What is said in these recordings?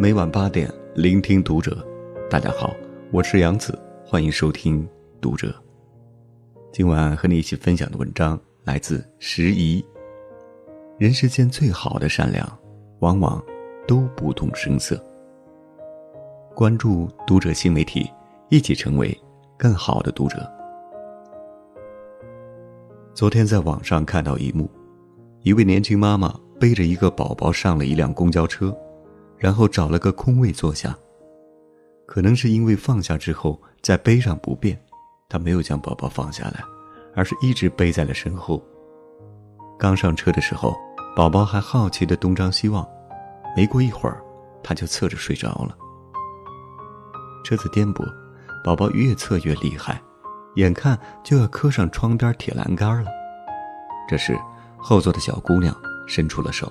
每晚八点，聆听读者。大家好，我是杨子，欢迎收听读者。今晚和你一起分享的文章来自时宜。人世间最好的善良，往往都不动声色。关注读者新媒体，一起成为更好的读者。昨天在网上看到一幕，一位年轻妈妈背着一个宝宝上了一辆公交车。然后找了个空位坐下。可能是因为放下之后再背上不便，他没有将宝宝放下来，而是一直背在了身后。刚上车的时候，宝宝还好奇的东张西望，没过一会儿，他就侧着睡着了。车子颠簸，宝宝越侧越厉害，眼看就要磕上窗边铁栏杆了。这时，后座的小姑娘伸出了手，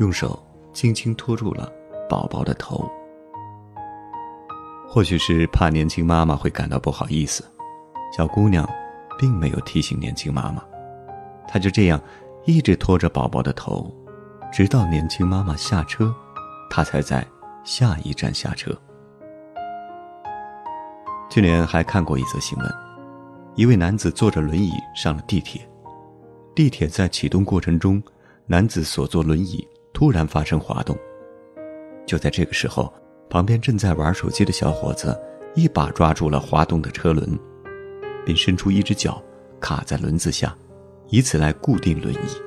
用手轻轻托住了。宝宝的头，或许是怕年轻妈妈会感到不好意思，小姑娘并没有提醒年轻妈妈，她就这样一直拖着宝宝的头，直到年轻妈妈下车，她才在下一站下车。去年还看过一则新闻，一位男子坐着轮椅上了地铁，地铁在启动过程中，男子所坐轮椅突然发生滑动。就在这个时候，旁边正在玩手机的小伙子一把抓住了滑动的车轮，并伸出一只脚卡在轮子下，以此来固定轮椅。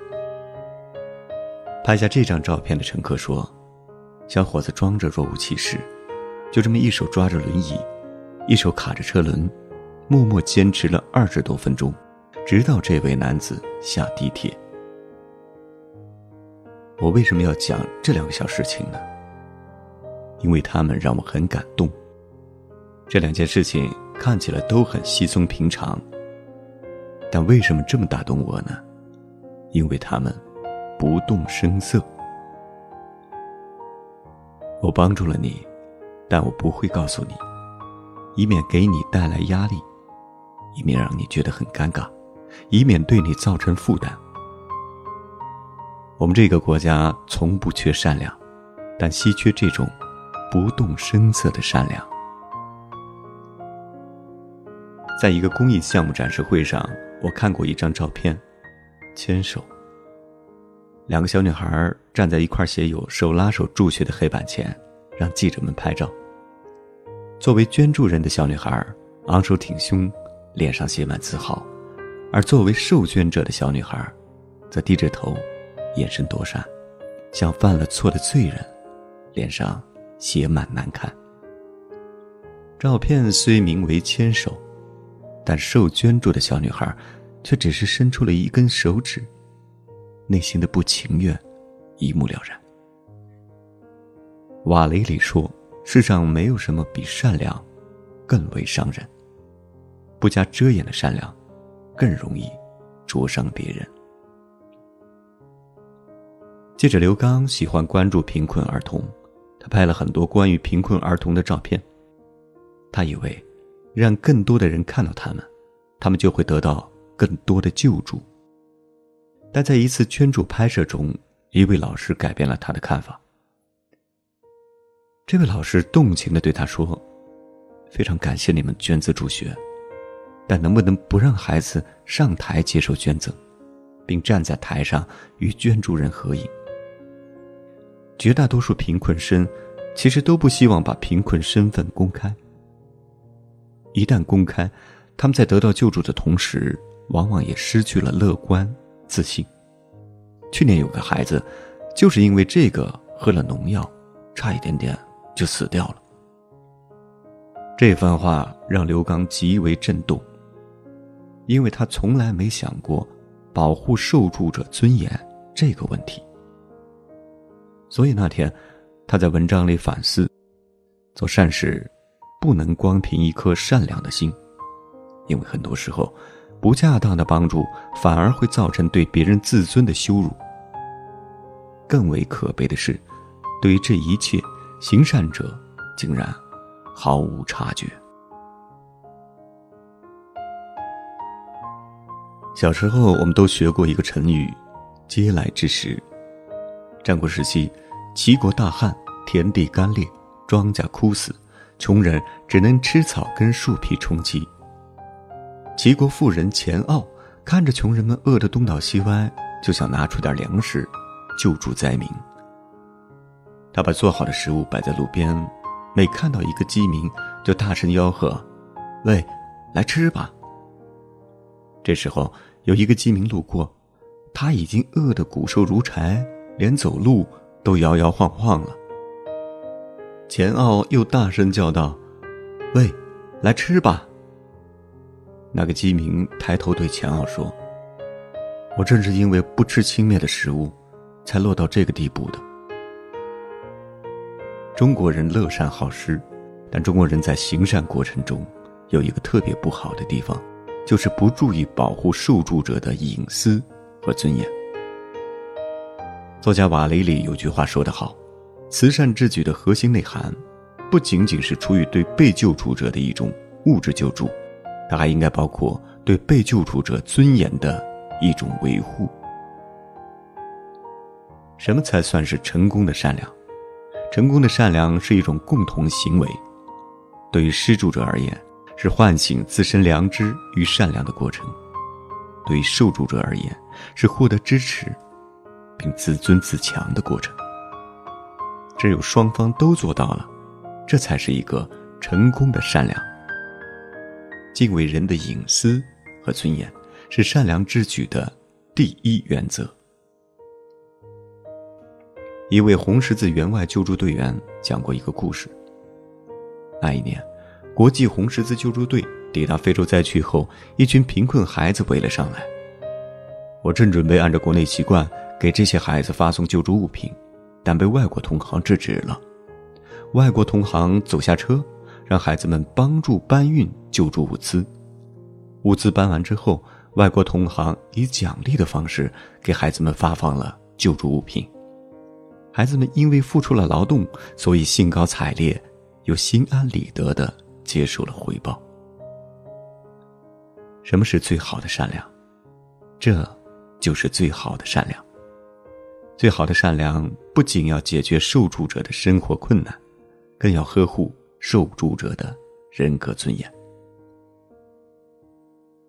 拍下这张照片的乘客说：“小伙子装着若无其事，就这么一手抓着轮椅，一手卡着车轮，默默坚持了二十多分钟，直到这位男子下地铁。”我为什么要讲这两个小事情呢？因为他们让我很感动。这两件事情看起来都很稀松平常，但为什么这么打动我呢？因为他们不动声色。我帮助了你，但我不会告诉你，以免给你带来压力，以免让你觉得很尴尬，以免对你造成负担。我们这个国家从不缺善良，但稀缺这种。不动声色的善良。在一个公益项目展示会上，我看过一张照片，牵手。两个小女孩站在一块写有“手拉手助学”的黑板前，让记者们拍照。作为捐助人的小女孩昂首挺胸，脸上写满自豪；而作为受捐者的小女孩，则低着头，眼神躲闪，像犯了错的罪人，脸上。写满难看。照片虽名为牵手，但受捐助的小女孩，却只是伸出了一根手指，内心的不情愿，一目了然。瓦雷里说：“世上没有什么比善良，更为伤人。不加遮掩的善良，更容易灼伤别人。”记者刘刚喜欢关注贫困儿童。他拍了很多关于贫困儿童的照片。他以为，让更多的人看到他们，他们就会得到更多的救助。但在一次捐助拍摄中，一位老师改变了他的看法。这位老师动情的对他说：“非常感谢你们捐资助学，但能不能不让孩子上台接受捐赠，并站在台上与捐助人合影？”绝大多数贫困生，其实都不希望把贫困身份公开。一旦公开，他们在得到救助的同时，往往也失去了乐观自信。去年有个孩子，就是因为这个喝了农药，差一点点就死掉了。这番话让刘刚极为震动，因为他从来没想过保护受助者尊严这个问题。所以那天，他在文章里反思：做善事，不能光凭一颗善良的心，因为很多时候，不恰当的帮助反而会造成对别人自尊的羞辱。更为可悲的是，对于这一切，行善者竟然毫无察觉。小时候，我们都学过一个成语：“嗟来之食。”战国时期。齐国大旱田地干裂，庄稼枯死，穷人只能吃草根树皮充饥。齐国富人钱骜看着穷人们饿得东倒西歪，就想拿出点粮食救助灾民。他把做好的食物摆在路边，每看到一个饥民，就大声吆喝：“喂，来吃吧！”这时候有一个饥民路过，他已经饿得骨瘦如柴，连走路都摇摇晃晃了。钱奥又大声叫道：“喂，来吃吧！”那个饥民抬头对钱奥说：“我正是因为不吃轻蔑的食物，才落到这个地步的。”中国人乐善好施，但中国人在行善过程中有一个特别不好的地方，就是不注意保护受助者的隐私和尊严。作家瓦雷里有句话说得好：“慈善之举的核心内涵，不仅仅是出于对被救助者的一种物质救助。”它还应该包括对被救助者尊严的一种维护。什么才算是成功的善良？成功的善良是一种共同行为，对于施助者而言，是唤醒自身良知与善良的过程；对于受助者而言，是获得支持，并自尊自强的过程。只有双方都做到了，这才是一个成功的善良。敬畏人的隐私和尊严，是善良之举的第一原则。一位红十字援外救助队员讲过一个故事。那一年，国际红十字救助队抵达非洲灾区后，一群贫困孩子围了上来。我正准备按照国内习惯给这些孩子发送救助物品，但被外国同行制止了。外国同行走下车。让孩子们帮助搬运救助物资，物资搬完之后，外国同行以奖励的方式给孩子们发放了救助物品。孩子们因为付出了劳动，所以兴高采烈，又心安理得的接受了回报。什么是最好的善良？这，就是最好的善良。最好的善良不仅要解决受助者的生活困难，更要呵护。受助者的人格尊严。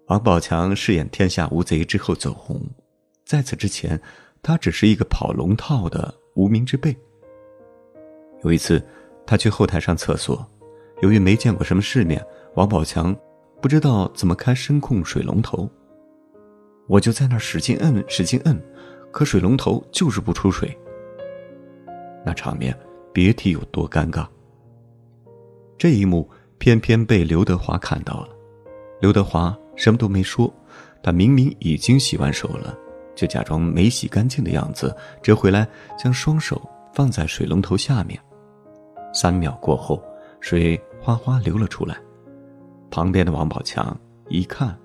王宝强饰演天下无贼之后走红，在此之前，他只是一个跑龙套的无名之辈。有一次，他去后台上厕所，由于没见过什么世面，王宝强不知道怎么开声控水龙头，我就在那儿使劲摁，使劲摁，可水龙头就是不出水。那场面别提有多尴尬。这一幕偏偏被刘德华看到了，刘德华什么都没说，他明明已经洗完手了，就假装没洗干净的样子，折回来将双手放在水龙头下面。三秒过后，水哗哗流了出来。旁边的王宝强一看，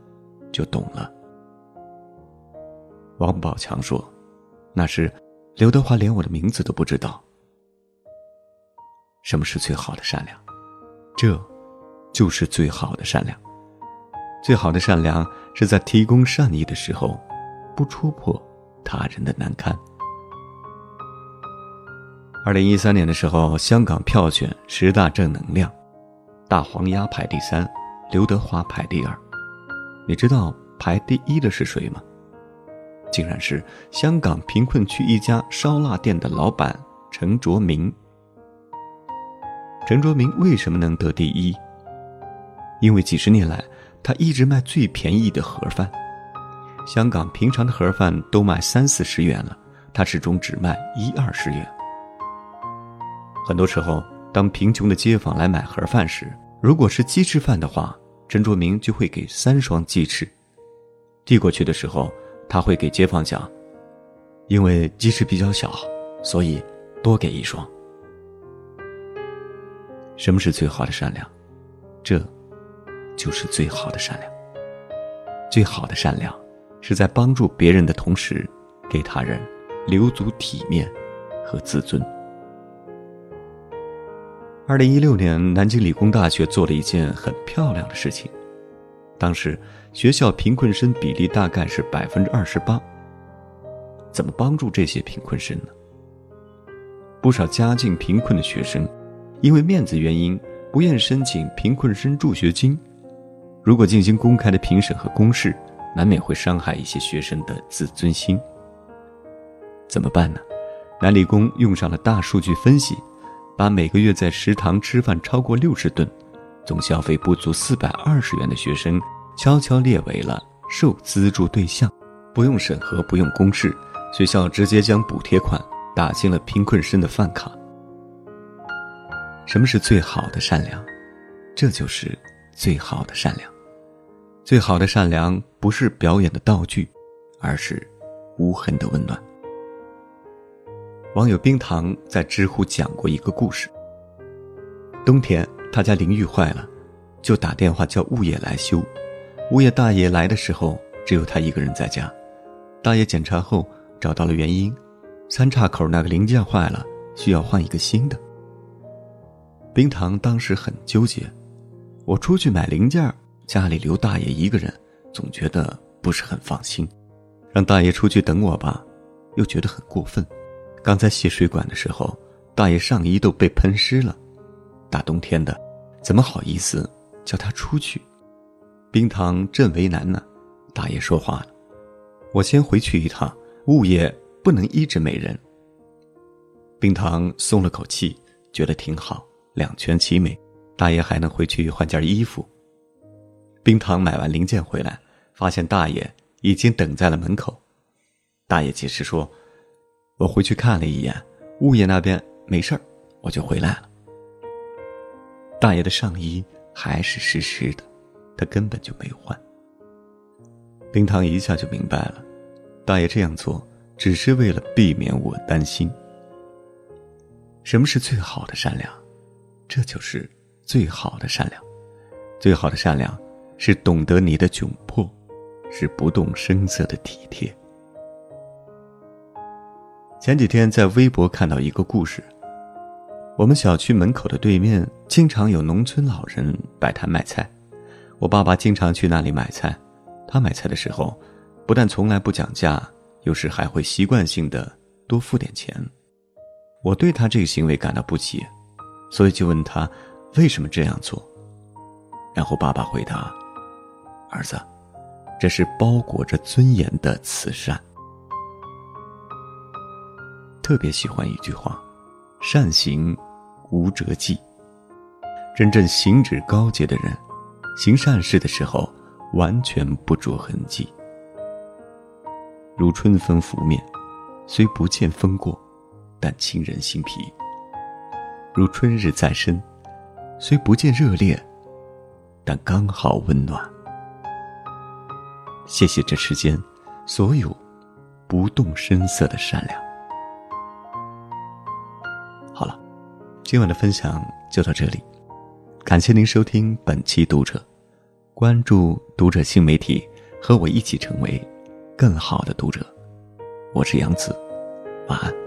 就懂了。王宝强说：“那时刘德华连我的名字都不知道。”什么是最好的善良？这，就是最好的善良。最好的善良是在提供善意的时候，不戳破他人的难堪。二零一三年的时候，香港票选十大正能量，大黄鸭排第三，刘德华排第二。你知道排第一的是谁吗？竟然是香港贫困区一家烧腊店的老板陈卓明。陈卓明为什么能得第一？因为几十年来，他一直卖最便宜的盒饭。香港平常的盒饭都卖三四十元了，他始终只卖一二十元。很多时候，当贫穷的街坊来买盒饭时，如果是鸡翅饭的话，陈卓明就会给三双鸡翅。递过去的时候，他会给街坊讲：“因为鸡翅比较小，所以多给一双。”什么是最好的善良？这，就是最好的善良。最好的善良，是在帮助别人的同时，给他人留足体面和自尊。二零一六年，南京理工大学做了一件很漂亮的事情。当时学校贫困生比例大概是百分之二十八。怎么帮助这些贫困生呢？不少家境贫困的学生，因为面子原因不愿申请贫困生助学金。如果进行公开的评审和公示，难免会伤害一些学生的自尊心。怎么办呢？南理工用上了大数据分析，把每个月在食堂吃饭超过六十顿、总消费不足四百二十元的学生，悄悄列为了受资助对象，不用审核，不用公示，学校直接将补贴款打进了贫困生的饭卡。什么是最好的善良？这就是最好的善良。最好的善良不是表演的道具，而是无痕的温暖。网友冰糖在知乎讲过一个故事。冬天他家淋浴坏了，就打电话叫物业来修。物业大爷来的时候，只有他一个人在家。大爷检查后找到了原因，三岔口那个零件坏了，需要换一个新的。冰糖当时很纠结，我出去买零件。家里留大爷一个人，总觉得不是很放心，让大爷出去等我吧，又觉得很过分。刚才洗水管的时候，大爷上衣都被喷湿了，大冬天的，怎么好意思叫他出去？冰糖正为难呢，大爷说话了：“我先回去一趟，物业不能一直没人。”冰糖松了口气，觉得挺好，两全其美，大爷还能回去换件衣服。冰糖买完零件回来，发现大爷已经等在了门口。大爷解释说：“我回去看了一眼，物业那边没事儿，我就回来了。”大爷的上衣还是湿湿的，他根本就没换。冰糖一下就明白了，大爷这样做只是为了避免我担心。什么是最好的善良？这就是最好的善良，最好的善良。是懂得你的窘迫，是不动声色的体贴。前几天在微博看到一个故事，我们小区门口的对面经常有农村老人摆摊卖菜，我爸爸经常去那里买菜。他买菜的时候，不但从来不讲价，有时还会习惯性的多付点钱。我对他这个行为感到不解，所以就问他为什么这样做。然后爸爸回答。儿子，这是包裹着尊严的慈善。特别喜欢一句话：“善行无辙迹。”真正行止高洁的人，行善事的时候完全不着痕迹。如春风拂面，虽不见风过，但沁人心脾；如春日再生，虽不见热烈，但刚好温暖。谢谢这世间所有不动声色的善良。好了，今晚的分享就到这里，感谢您收听本期读者，关注读者新媒体，和我一起成为更好的读者。我是杨子，晚安。